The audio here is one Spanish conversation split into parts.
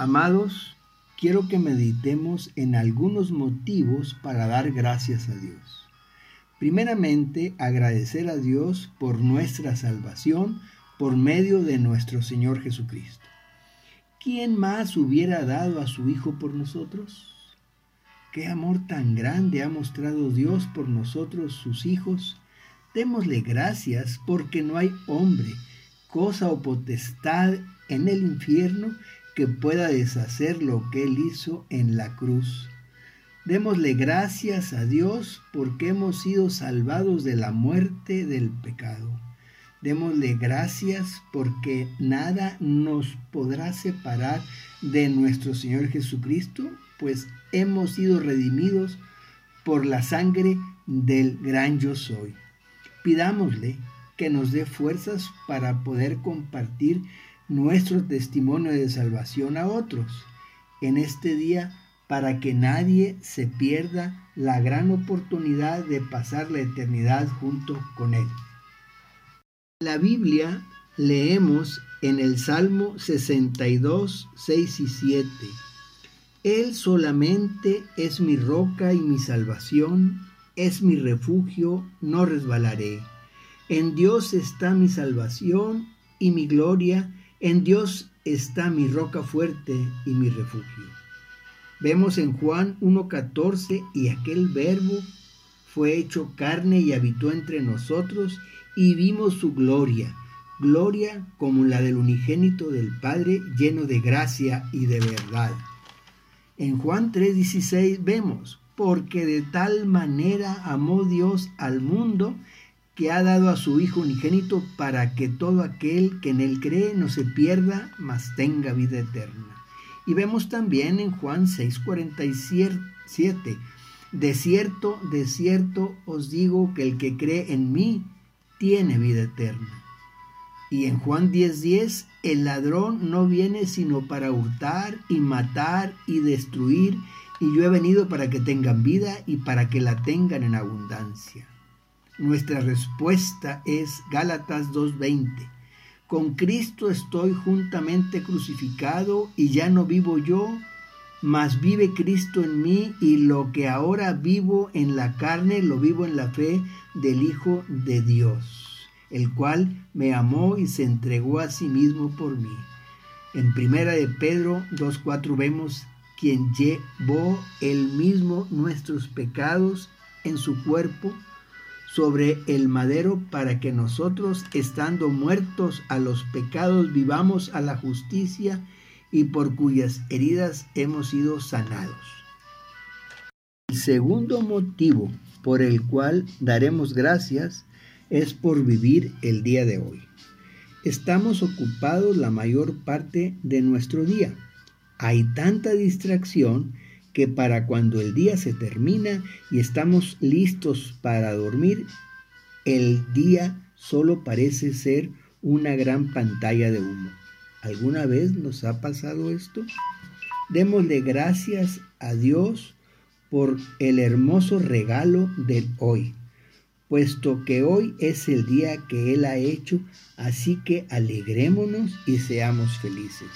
Amados, quiero que meditemos en algunos motivos para dar gracias a Dios. Primeramente, agradecer a Dios por nuestra salvación por medio de nuestro Señor Jesucristo. ¿Quién más hubiera dado a su Hijo por nosotros? ¿Qué amor tan grande ha mostrado Dios por nosotros, sus hijos? Démosle gracias porque no hay hombre, cosa o potestad en el infierno que pueda deshacer lo que Él hizo en la cruz. Démosle gracias a Dios porque hemos sido salvados de la muerte del pecado. Démosle gracias porque nada nos podrá separar de nuestro Señor Jesucristo, pues hemos sido redimidos por la sangre del gran yo soy. Pidámosle que nos dé fuerzas para poder compartir nuestro testimonio de salvación a otros en este día para que nadie se pierda la gran oportunidad de pasar la eternidad junto con Él. La Biblia leemos en el Salmo 62, 6 y 7. Él solamente es mi roca y mi salvación, es mi refugio, no resbalaré. En Dios está mi salvación y mi gloria, en Dios está mi roca fuerte y mi refugio. Vemos en Juan 1.14 y aquel verbo fue hecho carne y habitó entre nosotros y vimos su gloria, gloria como la del unigénito del Padre lleno de gracia y de verdad. En Juan 3:16 vemos, porque de tal manera amó Dios al mundo que ha dado a su Hijo unigénito para que todo aquel que en él cree no se pierda, mas tenga vida eterna. Y vemos también en Juan 6:47, de cierto, de cierto os digo que el que cree en mí, tiene vida eterna. Y en Juan 10:10, el ladrón no viene sino para hurtar y matar y destruir, y yo he venido para que tengan vida y para que la tengan en abundancia. Nuestra respuesta es Gálatas 2:20. Con Cristo estoy juntamente crucificado y ya no vivo yo, mas vive Cristo en mí y lo que ahora vivo en la carne lo vivo en la fe del Hijo de Dios, el cual me amó y se entregó a sí mismo por mí. En primera de Pedro 2.4 vemos quien llevó él mismo nuestros pecados en su cuerpo sobre el madero para que nosotros, estando muertos a los pecados, vivamos a la justicia y por cuyas heridas hemos sido sanados. El segundo motivo por el cual daremos gracias es por vivir el día de hoy. Estamos ocupados la mayor parte de nuestro día. Hay tanta distracción que para cuando el día se termina y estamos listos para dormir, el día solo parece ser una gran pantalla de humo. ¿Alguna vez nos ha pasado esto? Démosle gracias a Dios por el hermoso regalo del hoy, puesto que hoy es el día que Él ha hecho, así que alegrémonos y seamos felices.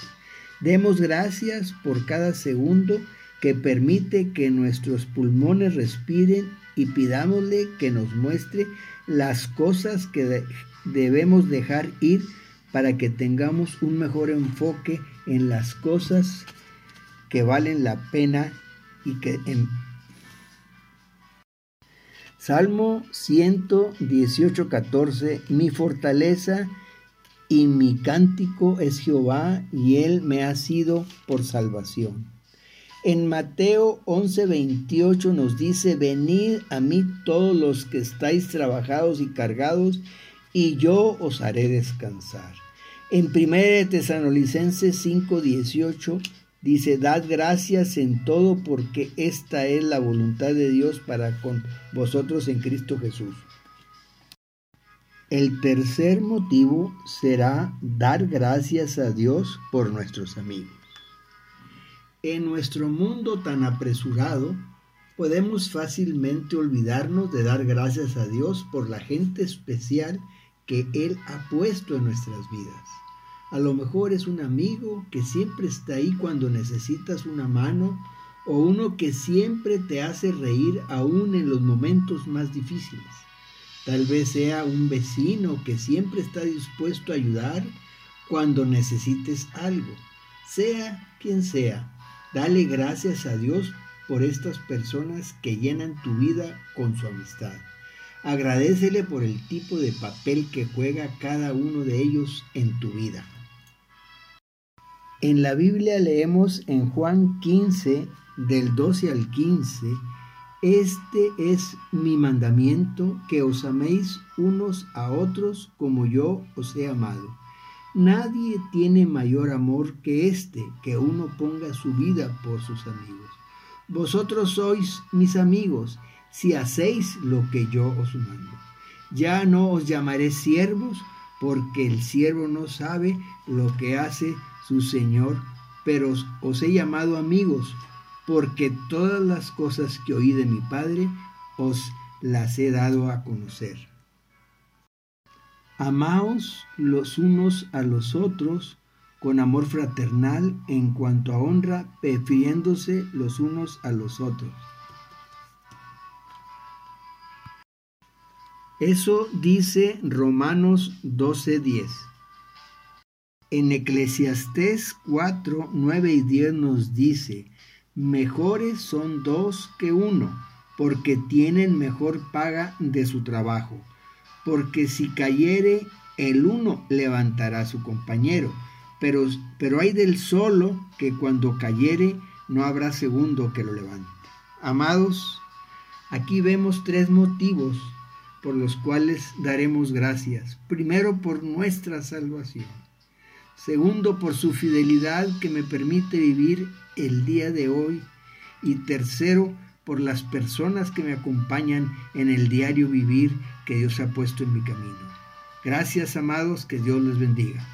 Demos gracias por cada segundo que permite que nuestros pulmones respiren y pidámosle que nos muestre las cosas que debemos dejar ir para que tengamos un mejor enfoque en las cosas que valen la pena y que en Salmo 118, 14, mi fortaleza y mi cántico es Jehová y él me ha sido por salvación. En Mateo 11, 28 nos dice, venid a mí todos los que estáis trabajados y cargados, y yo os haré descansar. En 1 Tesanolicenses 5:18 dice, dad gracias en todo porque esta es la voluntad de Dios para con vosotros en Cristo Jesús. El tercer motivo será dar gracias a Dios por nuestros amigos. En nuestro mundo tan apresurado, podemos fácilmente olvidarnos de dar gracias a Dios por la gente especial que Él ha puesto en nuestras vidas. A lo mejor es un amigo que siempre está ahí cuando necesitas una mano o uno que siempre te hace reír aún en los momentos más difíciles. Tal vez sea un vecino que siempre está dispuesto a ayudar cuando necesites algo. Sea quien sea, dale gracias a Dios por estas personas que llenan tu vida con su amistad. Agradecele por el tipo de papel que juega cada uno de ellos en tu vida. En la Biblia leemos en Juan 15, del 12 al 15, Este es mi mandamiento, que os améis unos a otros como yo os he amado. Nadie tiene mayor amor que este, que uno ponga su vida por sus amigos. Vosotros sois mis amigos, si hacéis lo que yo os mando. Ya no os llamaré siervos, porque el siervo no sabe lo que hace su Señor, pero os he llamado amigos, porque todas las cosas que oí de mi Padre os las he dado a conocer. Amaos los unos a los otros con amor fraternal en cuanto a honra, prefiriéndose los unos a los otros. Eso dice Romanos 12:10. En Eclesiastés 4, 9 y 10 nos dice, mejores son dos que uno, porque tienen mejor paga de su trabajo, porque si cayere el uno levantará a su compañero, pero, pero hay del solo que cuando cayere no habrá segundo que lo levante. Amados, aquí vemos tres motivos por los cuales daremos gracias. Primero, por nuestra salvación. Segundo, por su fidelidad que me permite vivir el día de hoy. Y tercero, por las personas que me acompañan en el diario vivir que Dios ha puesto en mi camino. Gracias, amados, que Dios les bendiga.